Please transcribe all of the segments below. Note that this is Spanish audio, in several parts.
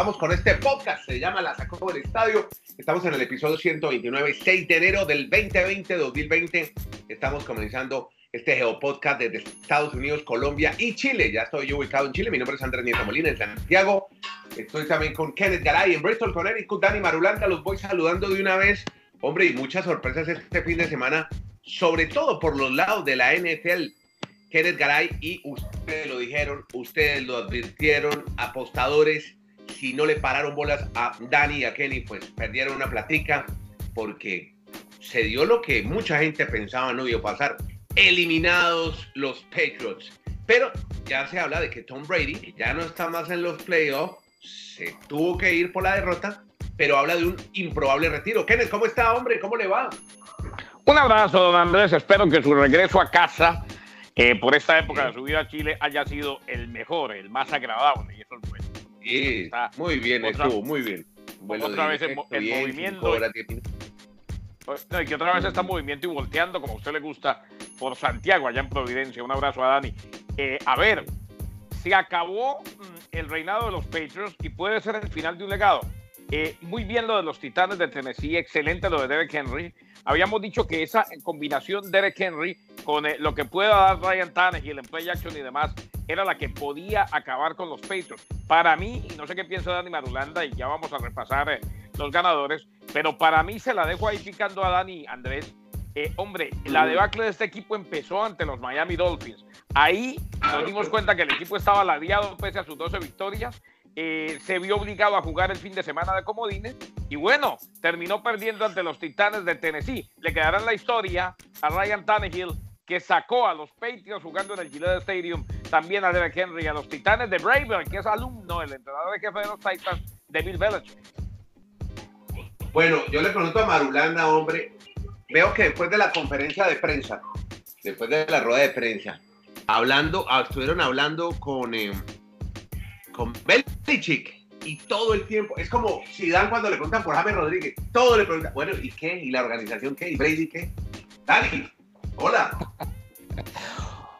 Vamos con este podcast, se llama La Sacó del Estadio. Estamos en el episodio 129, 6 de enero del 2020, 2020. Estamos comenzando este Geopodcast desde Estados Unidos, Colombia y Chile. Ya estoy yo ubicado en Chile. Mi nombre es Andrés Nieto Molina, en Santiago. Estoy también con Kenneth Garay en Bristol, Connecticut. Dani Marulanda, los voy saludando de una vez. Hombre, y muchas sorpresas este fin de semana, sobre todo por los lados de la NFL. Kenneth Garay y ustedes lo dijeron, ustedes lo advirtieron, apostadores si no le pararon bolas a Dani y a Kenny, pues perdieron una platica porque se dio lo que mucha gente pensaba no iba a pasar. Eliminados los Patriots. Pero ya se habla de que Tom Brady, que ya no está más en los playoffs, se tuvo que ir por la derrota, pero habla de un improbable retiro. Kenneth, ¿cómo está, hombre? ¿Cómo le va? Un abrazo, don Andrés. Espero que su regreso a casa eh, por esta época de su vida a Chile haya sido el mejor, el más agradable. Y eso es bueno. Sí, muy bien, estuvo muy bien. otra vez el, movimiento. Pues, y que otra vez está en movimiento y volteando, como a usted le gusta, por Santiago, allá en Providencia. Un abrazo a Dani. Eh, a ver, se acabó mm, el reinado de los Patriots y puede ser el final de un legado. Eh, muy bien lo de los Titanes de Tennessee, excelente lo de Derek Henry. Habíamos dicho que esa combinación Derek Henry con eh, lo que pueda dar Ryan Tannehill en play action y demás era la que podía acabar con los Patriots. Para mí, y no sé qué piensa Dani Marulanda, y ya vamos a repasar eh, los ganadores, pero para mí se la dejo ahí picando a Dani Andrés. Eh, hombre, la debacle de este equipo empezó ante los Miami Dolphins. Ahí nos dimos cuenta que el equipo estaba ladeado pese a sus 12 victorias. Se vio obligado a jugar el fin de semana de comodines y bueno, terminó perdiendo ante los Titanes de Tennessee. Le quedará en la historia a Ryan Tannehill que sacó a los Patriots jugando en el Gillette Stadium, también a Derek Henry, a los Titanes de Braver, que es alumno, el entrenador de jefe de los Titans, de Bill Belichick. Bueno, yo le pregunto a Marulanda, hombre, veo que después de la conferencia de prensa, después de la rueda de prensa, hablando, ah, estuvieron hablando con, eh, con Belichick y todo el tiempo, es como si dan cuando le preguntan por James Rodríguez, todo le preguntan, bueno, ¿y qué? ¿Y la organización qué? ¿Y Brady qué? Dani, Hola.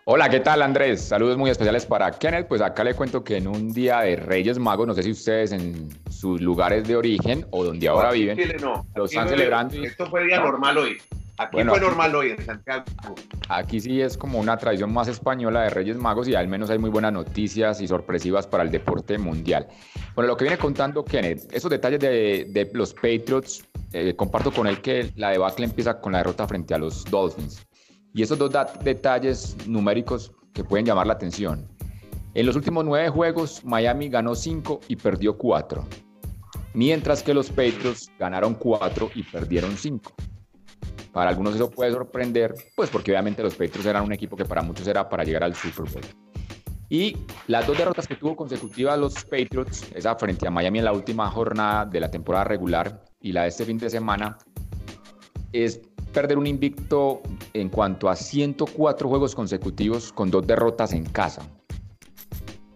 Hola, ¿qué tal Andrés? Saludos muy especiales para Kenneth. Pues acá le cuento que en un día de Reyes Magos, no sé si ustedes en sus lugares de origen o donde ahora viven, no. lo están celebrando. Esto fue día normal hoy. Aquí fue normal hoy en Santiago. Aquí sí es como una tradición más española de Reyes Magos y al menos hay muy buenas noticias y sorpresivas para el deporte mundial. Bueno, lo que viene contando Kenneth, esos detalles de, los Patriots, eh, comparto con él que la debacle empieza con la derrota frente a los Dolphins. Y esos dos detalles numéricos que pueden llamar la atención. En los últimos nueve juegos, Miami ganó cinco y perdió cuatro, mientras que los Patriots ganaron cuatro y perdieron cinco. Para algunos eso puede sorprender, pues porque obviamente los Patriots eran un equipo que para muchos era para llegar al Super Bowl. Y las dos derrotas que tuvo consecutivas los Patriots, esa frente a Miami en la última jornada de la temporada regular y la de este fin de semana, es perder un invicto en cuanto a 104 juegos consecutivos con dos derrotas en casa.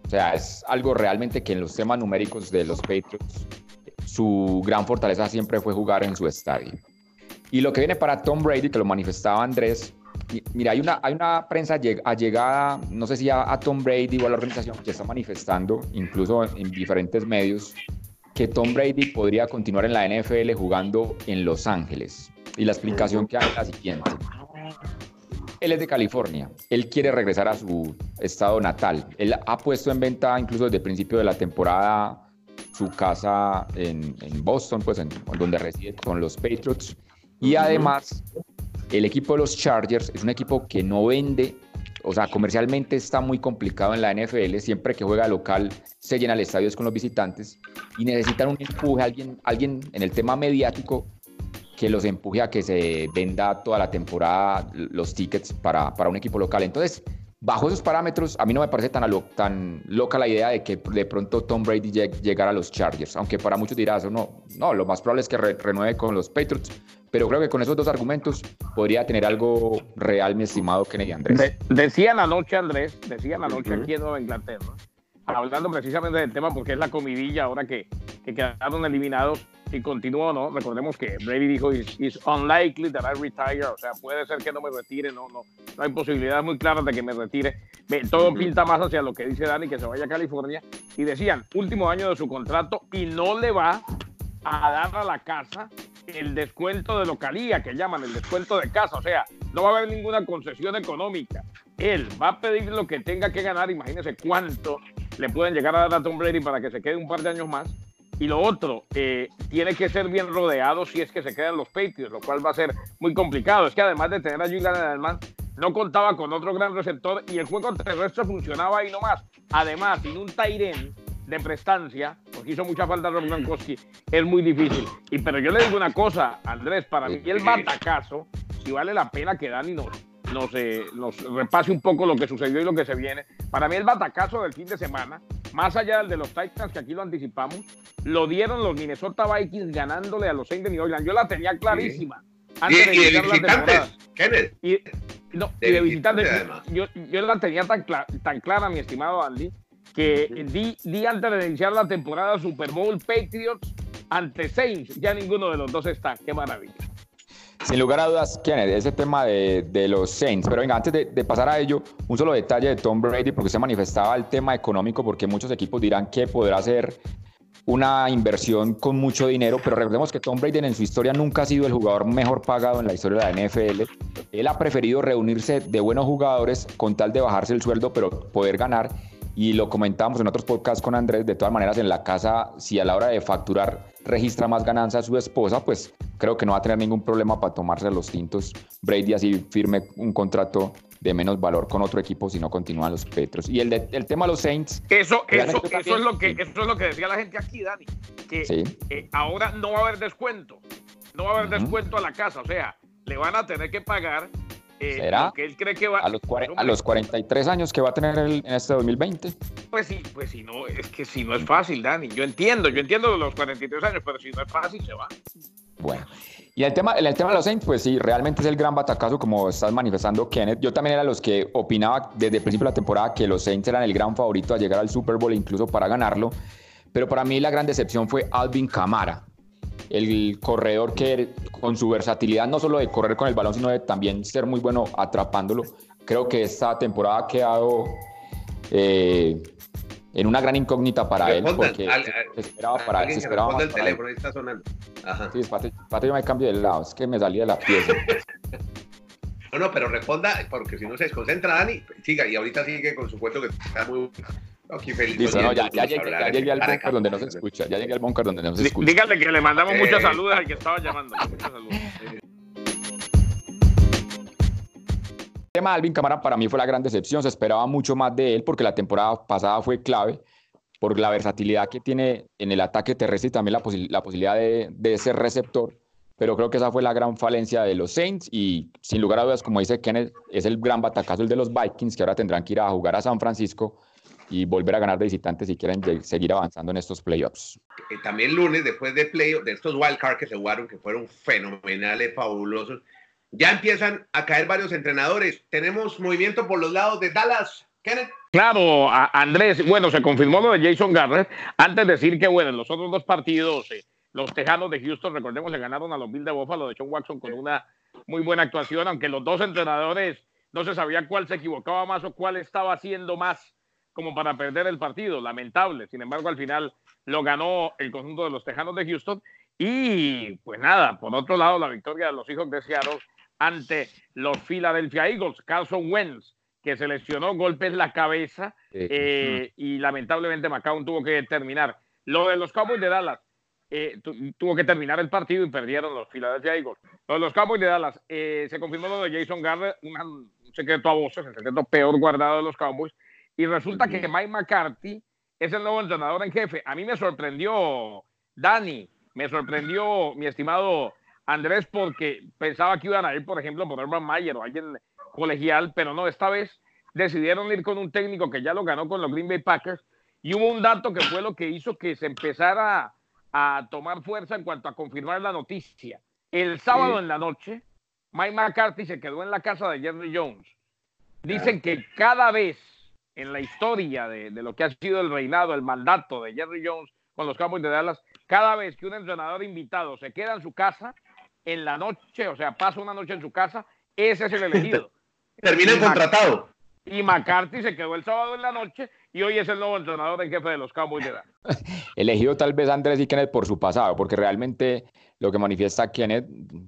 O sea, es algo realmente que en los temas numéricos de los Patriots, su gran fortaleza siempre fue jugar en su estadio. Y lo que viene para Tom Brady, que lo manifestaba Andrés, mira, hay una, hay una prensa allegada, no sé si a, a Tom Brady o a la organización, que está manifestando, incluso en diferentes medios, que Tom Brady podría continuar en la NFL jugando en Los Ángeles. Y la explicación que hay es la siguiente. Él es de California. Él quiere regresar a su estado natal. Él ha puesto en venta incluso desde el principio de la temporada su casa en, Boston, pues en, donde reside con los Patriots. Y además, el equipo de los Chargers es un equipo que no vende, o sea, comercialmente está muy complicado en la NFL. Siempre que juega local se llena el estadio con los visitantes y necesitan un empuje, alguien, alguien en el tema mediático que los empuje a que se venda toda la temporada los tickets para, para un equipo local. Entonces, bajo esos parámetros, a mí no me parece tan, tan loca la idea de que de pronto Tom Brady llegara a los Chargers, aunque para muchos dirás, no, no, lo más probable es que renueve con los Patriots, pero creo que con esos dos argumentos podría tener algo real, mi estimado Kennedy Andrés. decían anoche, Andrés, decían anoche aquí en Nueva Inglaterra, hablando precisamente del tema porque es la comidilla ahora que, que quedaron eliminados si continúo o no. Recordemos que Brady dijo, it's, unlikely that I retire, o sea, puede ser que no me retire, no, no, no hay posibilidades muy claras de que me retire. Todo pinta más hacia lo que dice Dani, que se vaya a California. Y decían, último año de su contrato y no le va a dar a la casa el descuento de localía, que llaman el descuento de casa. O sea, no va a haber ninguna concesión económica. Él va a pedir lo que tenga que ganar. Imagínense cuánto le pueden llegar a dar a Tom Brady para que se quede un par de años más. Y lo otro, eh, tiene que ser bien rodeado si es que se quedan los Patriots, lo cual va a ser muy complicado. Es que además de tener a Julian Edelman, no contaba con otro gran receptor y el juego terrestre funcionaba ahí nomás. Además, sin un Tyren de prestancia, porque hizo mucha falta Rob Gronkowski, es muy difícil. Y pero yo le digo una cosa, Andrés, para mí el batacazo, si vale la pena que Dani nos, nos, nos repase un poco lo que sucedió y lo que se viene. Para mí el batacazo del fin de semana, más allá del de los Titans, que aquí lo anticipamos, lo dieron los Minnesota Vikings ganándole a los Saints de New Orleans. Yo la tenía clarísima. Antes de, y de visitantes, Kenneth. Y, no, y de visitantes, yo, yo, la tenía tan, tan clara, mi estimado Andy, que di, antes de iniciar la temporada Super Bowl Patriots ante Saints. Ya ninguno de los dos está. Qué maravilla. Sin lugar a dudas, Kenneth, ese tema de, los Saints. Pero venga, antes de, de, pasar a ello, un solo detalle de Tom Brady, porque se manifestaba el tema económico, porque muchos equipos dirán que podrá ser una inversión con mucho dinero, pero recordemos que Tom Brady en su historia nunca ha sido el jugador mejor pagado en la historia de la NFL. Él ha preferido reunirse de buenos jugadores con tal de bajarse el sueldo, pero poder ganar y lo comentábamos en otros podcasts con Andrés, de todas maneras en la casa, si a la hora de facturar registra más ganancia a su esposa, pues creo que no va a tener ningún problema para tomarse los tintos. Brady así firme un contrato de menos valor con otro equipo si no continúan los Petros. Y el, el tema de los Saints. Eso, eso, eso, es lo que, eso es lo que decía la gente aquí, Dani. Que eh, ahora no va a haber descuento. No va a haber descuento a la casa. O sea, le van a tener que pagar eh, ¿Será? él cree que va a los, a los 43 años que va a tener en este 2020. Pues sí, pues sí, no, es que si no es fácil, Dani. Yo entiendo, yo entiendo los 43 años, pero si no es fácil, se va. Bueno. Y el tema, el tema de los Saints, pues sí, realmente es el gran batacazo, como estás manifestando, Kenneth. Yo también era los que opinaba desde el principio de la temporada que los Saints eran el gran favorito a llegar al Super Bowl, incluso para ganarlo. Pero para mí la gran decepción fue Alvin Kamara el corredor que con su versatilidad no solo de correr con el balón, sino de también ser muy bueno atrapándolo. Creo que esta temporada ha quedado eh, en una gran incógnita para él, porque se esperaba para él. Se esperaba el teléfono, está sonando. Ajá. Sí, espate, yo me cambio de lado, es que me salí de la pieza. no, no, pero responda, porque si no se desconcentra Dani, siga, y ahorita sigue con su cuento que está muy ya, llegué, al bunker donde no se escucha. Ya llegué al bunker donde no se escucha. Dígale que le mandamos muchas saludos al que estaba llamando. El tema de Alvin Camara para mí fue la gran decepción. Se esperaba mucho más de él porque la temporada pasada fue clave por la versatilidad que tiene en el ataque terrestre y también la, la posibilidad de, de, ser receptor. Pero creo que esa fue la gran falencia de los Saints y sin lugar a dudas, como dice Kenneth, es el gran batacazo el de los Vikings que ahora tendrán que ir a jugar a San Francisco y volver a ganar de visitantes si quieren seguir avanzando en estos playoffs. Eh, también lunes, después de playoffs, de estos wildcards que se jugaron, que fueron fenomenales, fabulosos, ya empiezan a caer varios entrenadores. Tenemos movimiento por los lados de Dallas. Kenneth. Claro, Andrés, bueno, se confirmó lo de Jason Garrett. Antes de decir que, bueno, en los otros dos partidos, eh, los Tejanos de Houston, recordemos, le ganaron a los Bills de Buffalo de Sean Watson con una muy buena actuación, aunque los dos entrenadores no se sabía cuál se equivocaba más o cuál estaba haciendo más como para perder el partido, lamentable. Sin embargo, al final lo ganó el conjunto de los Tejanos de Houston. Y pues nada, por otro lado, la victoria de los hijos de Seattle ante los Philadelphia Eagles. Carson Wentz, que se lesionó golpes en la cabeza eh, y lamentablemente Macao tuvo que terminar. Lo de los Cowboys de Dallas, eh, tuvo que terminar el partido y perdieron los Philadelphia Eagles. Lo de los Cowboys de Dallas, eh, se confirmó lo de Jason Garrett, un secreto a voces, el secreto peor guardado de los Cowboys, y resulta que Mike McCarthy es el nuevo entrenador en jefe. A mí me sorprendió Dani, me sorprendió mi estimado Andrés porque pensaba que iban a ir, por ejemplo, por Urban Mayer o alguien colegial, pero no, esta vez decidieron ir con un técnico que ya lo ganó con los Green Bay Packers y hubo un dato que fue lo que hizo que se empezara a tomar fuerza en cuanto a confirmar la noticia. El sábado en la noche, Mike McCarthy se quedó en la casa de Jerry Jones. Dicen que cada vez en la historia de, lo que ha sido el reinado, el mandato de Jerry Jones con los Cowboys de Dallas, cada vez que un entrenador invitado se queda en su casa, en la noche, o sea, pasa una noche en su casa, ese es el elegido. Termina el contratado. Y McCarthy se quedó el sábado en la noche y hoy es el nuevo entrenador en jefe de los Cowboys de Dallas. Elegido tal vez Andrés y Kenneth por su pasado, porque realmente lo que manifiesta Kenneth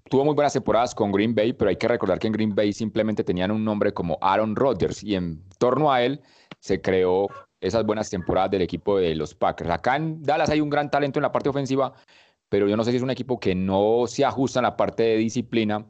tuvo muy buenas temporadas con Green Bay, pero hay que recordar que en Green Bay simplemente tenían un nombre como Aaron Rodgers y en torno a él se creó esas buenas temporadas del equipo de los Packers. Acá en Dallas hay un gran talento en la parte ofensiva, pero yo no sé si es un equipo que no se ajusta en la parte de disciplina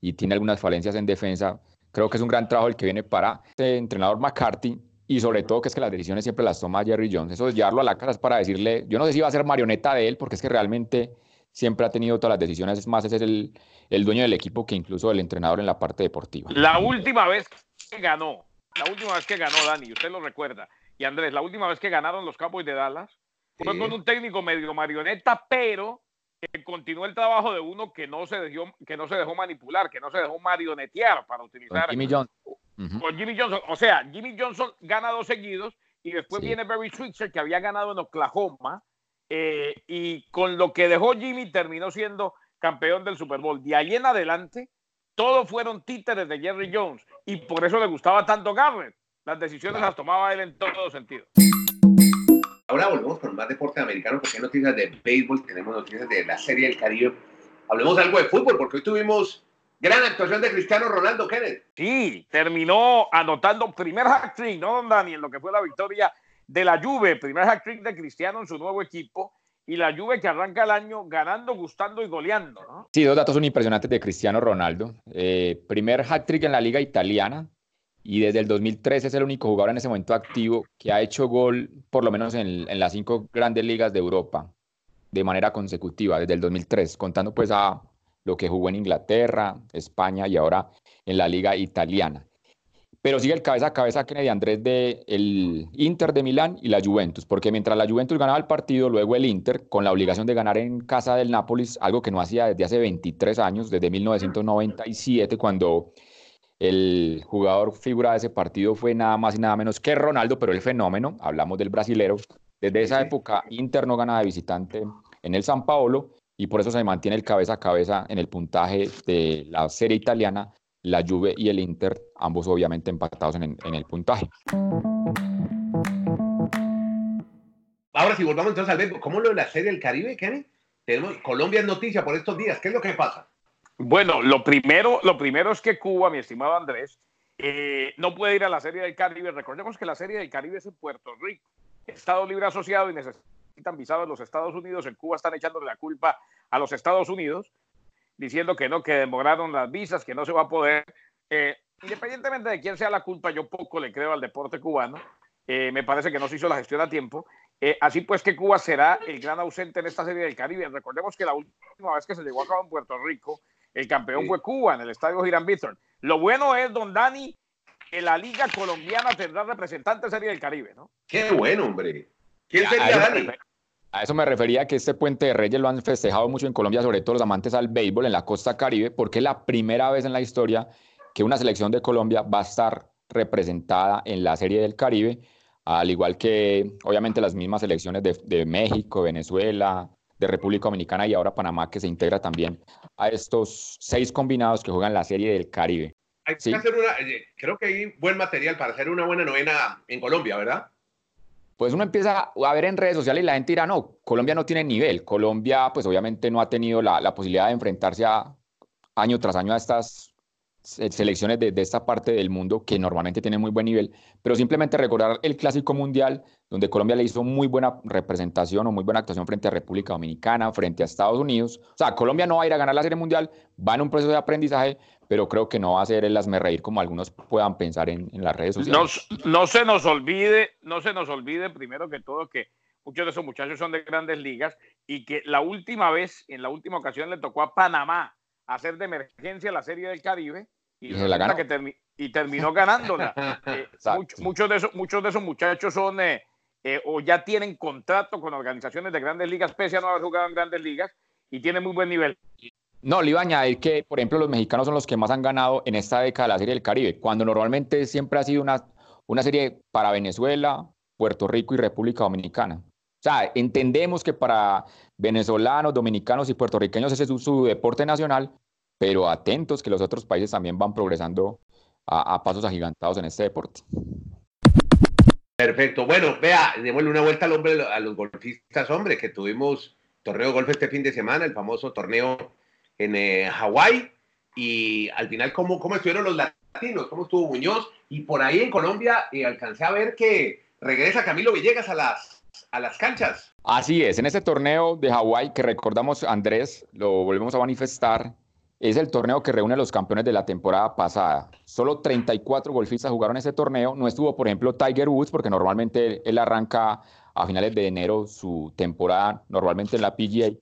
y tiene algunas falencias en defensa. Creo que es un gran trabajo el que viene para el entrenador McCarthy y sobre todo que es que las decisiones siempre las toma Jerry Jones. Eso de llevarlo a la casa es para decirle, yo no sé si va a ser marioneta de él, porque es que realmente siempre ha tenido todas las decisiones, es más, ese es el, el dueño del equipo que incluso el entrenador en la parte deportiva. La última vez que ganó, la última vez que ganó Dani, usted lo recuerda, y Andrés, la última vez que ganaron los Cowboys de Dallas fue con un técnico medio marioneta, pero que continuó el trabajo de uno que no se dejó, que no se dejó manipular, que no se dejó marionetear para utilizar. Con Jimmy Johnson. Con Jimmy Johnson. O sea, Jimmy Johnson gana dos seguidos y después viene Barry Switzer, que había ganado en Oklahoma, eh, y con lo que dejó Jimmy terminó siendo campeón del Super Bowl. De ahí en adelante, todos fueron títeres de Jerry Jones y por eso le gustaba tanto Garrett. Las decisiones las tomaba él en todo sentido. Ahora volvemos con más deporte americano porque hay noticias de béisbol, tenemos noticias de la Serie del Caribe. Hablemos algo de fútbol porque hoy tuvimos gran actuación de Cristiano Ronaldo Kenneth. Sí, terminó anotando primer hat-trick, ¿no, don Dani? En lo que fue la victoria de la Juve, primer hat-trick de Cristiano en su nuevo equipo y la Juve que arranca el año ganando, gustando y goleando. ¿no? Sí, dos datos son impresionantes de Cristiano Ronaldo. Eh, primer hat-trick en la liga italiana, y desde el 2013 es el único jugador en ese momento activo que ha hecho gol por lo menos en, las cinco grandes ligas de Europa de manera consecutiva desde el 2003, contando pues a lo que jugó en Inglaterra, España y ahora en la liga italiana. Pero sigue el cabeza a cabeza Kennedy Andrés de el Inter de Milán y la Juventus, porque mientras la Juventus ganaba el partido, luego el Inter, con la obligación de ganar en casa del Nápoles, algo que no hacía desde hace 23 años, desde 1997, cuando el jugador figura de ese partido fue nada más y nada menos que Ronaldo, pero el fenómeno, hablamos del brasilero. Desde esa época, Inter no gana de visitante en el San Paolo y por eso se mantiene el cabeza a cabeza en el puntaje de la serie italiana, la Juve y el Inter, ambos obviamente empatados en, el puntaje. Ahora, si volvamos entonces al ver, ¿cómo lo de la serie del Caribe, Kenny? Tenemos Colombia es noticia por estos días. ¿Qué es lo que pasa? Bueno, lo primero, lo primero es que Cuba, mi estimado Andrés, eh, no puede ir a la Serie del Caribe. Recordemos que la Serie del Caribe es en Puerto Rico, Estado libre asociado y necesitan visados en los Estados Unidos. En Cuba están echándole la culpa a los Estados Unidos, diciendo que no, que demoraron las visas, que no se va a poder. Eh, independientemente de quién sea la culpa, yo poco le creo al deporte cubano. Eh, me parece que no se hizo la gestión a tiempo. así pues que Cuba será el gran ausente en esta Serie del Caribe. Recordemos que la última vez que se llegó a cabo en Puerto Rico, el campeón fue Cuba en el estadio Girán Bithorn. Lo bueno es, don Dani, que la Liga Colombiana tendrá representante Serie del Caribe, ¿no? Qué bueno, hombre. ¿Quién sería Dani? A eso me refería que este puente de Reyes lo han festejado mucho en Colombia, sobre todo los amantes al béisbol en la costa caribe, porque es la primera vez en la historia que una selección de Colombia va a estar representada en la Serie del Caribe, al igual que obviamente las mismas selecciones de, de México, Venezuela, de República Dominicana y ahora Panamá, que se integra también a estos seis combinados que juegan la Serie del Caribe. Hay que hacer una, eh, creo que hay buen material para hacer una buena novena en Colombia, ¿verdad? Pues uno empieza a ver en redes sociales y la gente dirá, no, Colombia no tiene nivel. Colombia, pues obviamente no ha tenido la, posibilidad de enfrentarse a, año tras año a estas selecciones de, de, esta parte del mundo que normalmente tienen muy buen nivel, pero simplemente recordar el Clásico Mundial, donde Colombia le hizo muy buena representación o muy buena actuación frente a República Dominicana, frente a Estados Unidos. O sea, Colombia no va a ir a ganar la Serie Mundial, va en un proceso de aprendizaje, pero creo que no va a ser el asme reír como algunos puedan pensar en, en las redes sociales. No, no, se nos olvide, no se nos olvide primero que todo que muchos de esos muchachos son de grandes ligas y que la última vez, en la última ocasión le tocó a Panamá hacer de emergencia la Serie del Caribe y, la Que y terminó ganándola. Eh, muchos, de esos, muchos de esos muchachos son eh, eh, o ya tienen contrato con organizaciones de grandes ligas, pese a no haber jugado en grandes ligas, y tienen muy buen nivel. No, le iba a añadir que, por ejemplo, los mexicanos son los que más han ganado en esta década la Serie del Caribe, cuando normalmente siempre ha sido una, una serie para Venezuela, Puerto Rico y República Dominicana. O sea, entendemos que para venezolanos, dominicanos y puertorriqueños ese es su, deporte nacional, pero atentos que los otros países también van progresando a, pasos agigantados en este deporte. Perfecto. Bueno, vea, démosle una vuelta al hombre, a los golfistas, hombre, que tuvimos torneo de golf este fin de semana, el famoso torneo en eh, Hawái. Y al final, ¿cómo, ¿cómo estuvieron los latinos? ¿Cómo estuvo Muñoz? Y por ahí en Colombia eh, alcancé a ver que regresa Camilo Villegas a las, a las canchas. Así es, en ese torneo de Hawái que recordamos, Andrés, lo volvemos a manifestar, es el torneo que reúne a los campeones de la temporada pasada. Solo 34 golfistas jugaron ese torneo. No estuvo, por ejemplo, Tiger Woods, porque normalmente él arranca a finales de enero su temporada, normalmente en la PGA.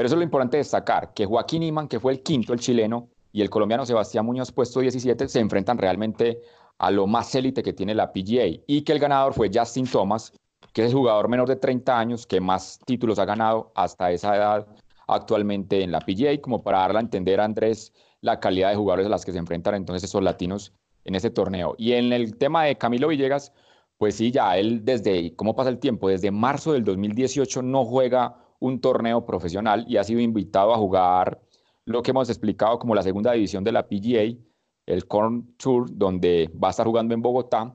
Pero eso es lo importante destacar, que Joaquín Iman, que fue el quinto, el chileno, y el colombiano Sebastián Muñoz, puesto 17, se enfrentan realmente a lo más élite que tiene la PGA. Y que el ganador fue Justin Thomas, que es el jugador menor de 30 años que más títulos ha ganado hasta esa edad actualmente en la PGA, como para darle a entender a Andrés la calidad de jugadores a las que se enfrentan entonces esos latinos en ese torneo. Y en el tema de Camilo Villegas, pues sí, ya él desde, ¿cómo pasa el tiempo? Desde marzo del 2018 no juega un torneo profesional y ha sido invitado a jugar lo que hemos explicado como la segunda división de la PGA, el Corn Tour, donde va a estar jugando en Bogotá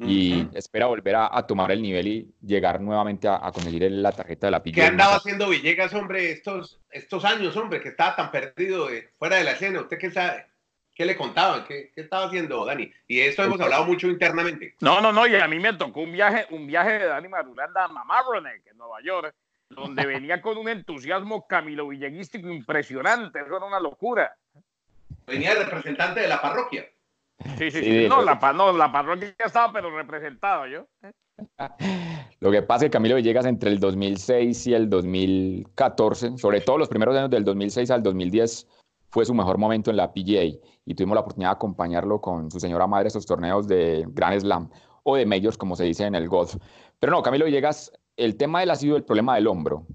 y espera volver a, tomar el nivel y llegar nuevamente a, conseguir la tarjeta de la PGA. ¿Qué andaba haciendo Villegas, hombre, estos, estos años, hombre, que estaba tan perdido fuera de la escena? ¿Usted qué sabe? ¿Qué le contaban? ¿Qué, ¿Qué, estaba haciendo Dani? Y esto hemos hablado mucho internamente. No, no, no, y a mí me tocó un viaje, un viaje de Dani Marulanda a Mamaroneck, en Nueva York, donde venía con un entusiasmo camilo villeguístico impresionante, eso era una locura. Venía el representante de la parroquia. Sí, sí, sí. No, la, no, la parroquia estaba, pero representado yo. Lo que pasa es que Camilo Villegas entre el 2006 y el 2014, sobre todo los primeros años del 2006 al 2010, fue su mejor momento en la PGA y tuvimos la oportunidad de acompañarlo con su señora madre estos torneos de Grand Slam o de Majors, como se dice en el golf. Pero no, Camilo Villegas, el tema de él ha sido el problema del hombro.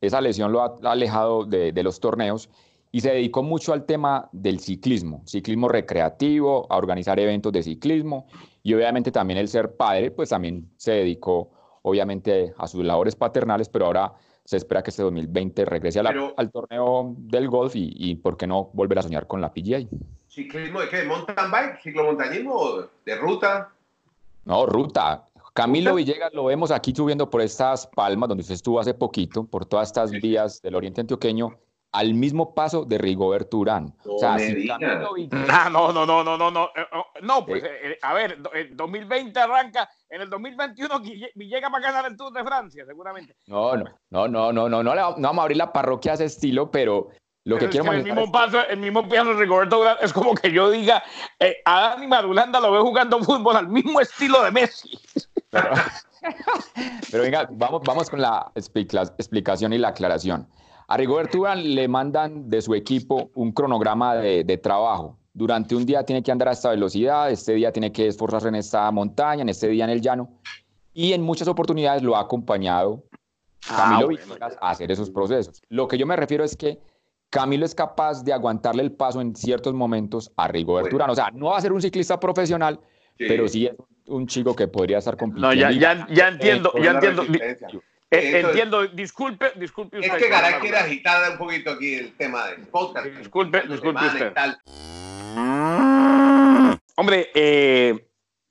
Esa lesión lo ha alejado de, de los torneos y se dedicó mucho al tema del ciclismo, ciclismo recreativo, a organizar eventos de ciclismo y obviamente también el ser padre, pues también se dedicó obviamente a sus labores paternales, pero ahora se espera que este 2020 regrese al torneo del golf y, y, por qué no volver a soñar con la PGA. ¿Ciclismo de qué? ¿Mountain bike? ¿Ciclomontañismo de ruta? No, ruta. Camilo Villegas lo vemos aquí subiendo por estas palmas donde usted estuvo hace poquito, por todas estas vías del oriente antioqueño al mismo paso de Rigobert Urán. No o sea, ah, no, no, no, no, no, no, eh, oh, no, pues, eh, eh, a ver, el 2020 arranca, en el 2021 llega para ganar el Tour de Francia, seguramente. No, no, no, no, no, no, no, no vamos a abrir la parroquia a ese estilo, pero lo que quiero el mismo paso, el mismo piano de Rigoberto Urán es como que yo diga, a Dani Marulanda lo veo jugando fútbol al mismo estilo de Messi. Pero, pero venga, vamos, vamos con la explicación y la aclaración. A Rigoberto Urán le mandan de su equipo un cronograma de, trabajo. Durante un día tiene que andar a esta velocidad, este día tiene que esforzarse en esta montaña, en este día en el llano. Y en muchas oportunidades lo ha acompañado ah, Camilo a hacer esos procesos. Lo que yo me refiero es que Camilo es capaz de aguantarle el paso en ciertos momentos a Rigoberto Urán. O sea, no va a ser un ciclista profesional, pero sí es un chico que podría estar compitiendo. No, ya, ya, entiendo, ya entiendo. Eh, entiendo, disculpe, disculpe usted. Es que Garay quiere agitar un poquito aquí el tema del podcast. Disculpe, disculpe usted. Hombre, eh,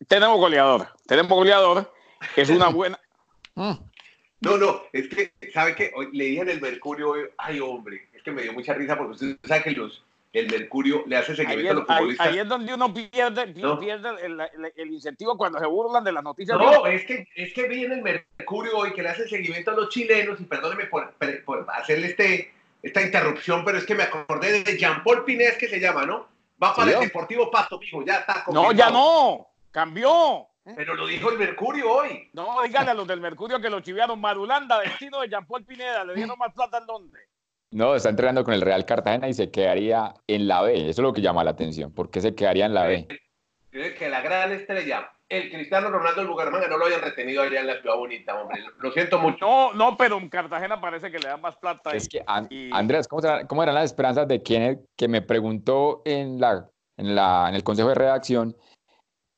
tenemos goleador, tenemos goleador, es una buena... No, no, es que, ¿sabe qué? Le dije en el Mercurio, ay hombre, es que me dio mucha risa porque usted sabe que los, el Mercurio le hace seguimiento a los futbolistas. Ahí, es donde uno pierde, pierde el, incentivo cuando se burlan de las noticias. No, es que, es que vi en el Mercurio hoy que le hace seguimiento a los chilenos, y perdóneme por, por hacerle este, esta interrupción, pero es que me acordé de Jean-Paul Pinés, que se llama, ¿no? Va para el Deportivo Pasto, mijo, ya está. No, ya no, cambió. Pero lo dijo el Mercurio hoy. No, díganle a los del Mercurio que lo chiviaron. Marulanda, destino de Jean-Paul Pineda, le dieron más plata en dónde. No, está entrenando con el Real Cartagena y se quedaría en la B. Eso es lo que llama la atención. ¿Por qué se quedaría en la B? que la gran estrella, el Cristiano Ronaldo del Bucaramanga, no lo hayan retenido allá en la ciudad bonita, hombre. Lo siento mucho. No, no, pero en Cartagena parece que le dan más plata. Es que, Andrés, ¿cómo, eran las esperanzas de quien que me preguntó en, la, en, la, en el consejo de redacción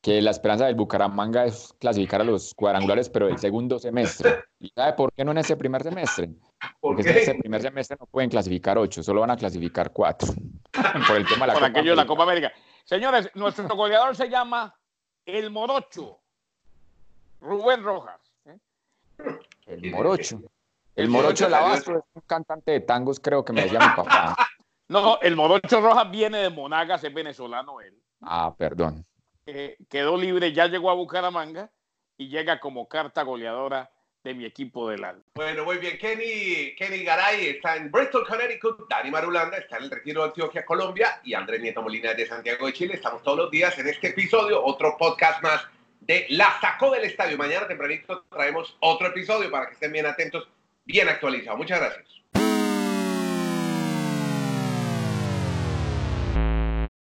que la esperanza del Bucaramanga es clasificar a los cuadrangulares, pero el segundo semestre. ¿Y sabe por qué no en ese primer semestre? Porque en ese primer semestre no pueden clasificar ocho, solo van a clasificar cuatro. por el tema de la, Copa, aquello de la Copa América. Señores, nuestro goleador se llama El Morocho, Rubén Rojas. ¿eh? El Morocho. El Morocho de la Basto es un cantante de tangos, creo que me decía mi papá. No, el Morocho Rojas viene de Monagas, es venezolano él. Ah, perdón. Eh, quedó libre, ya llegó a Bucaramanga y llega como carta goleadora de mi equipo del alma. Bueno, muy bien. Kenny, Kenny Garay está en Bristol, Connecticut. Dani Marulanda está en el Retiro de Antioquia, Colombia. Y Andrés Nieto Molina de Santiago de Chile. Estamos todos los días en este episodio, otro podcast más de La Sacó del Estadio. Mañana tempranito traemos otro episodio para que estén bien atentos, bien actualizados. Muchas gracias.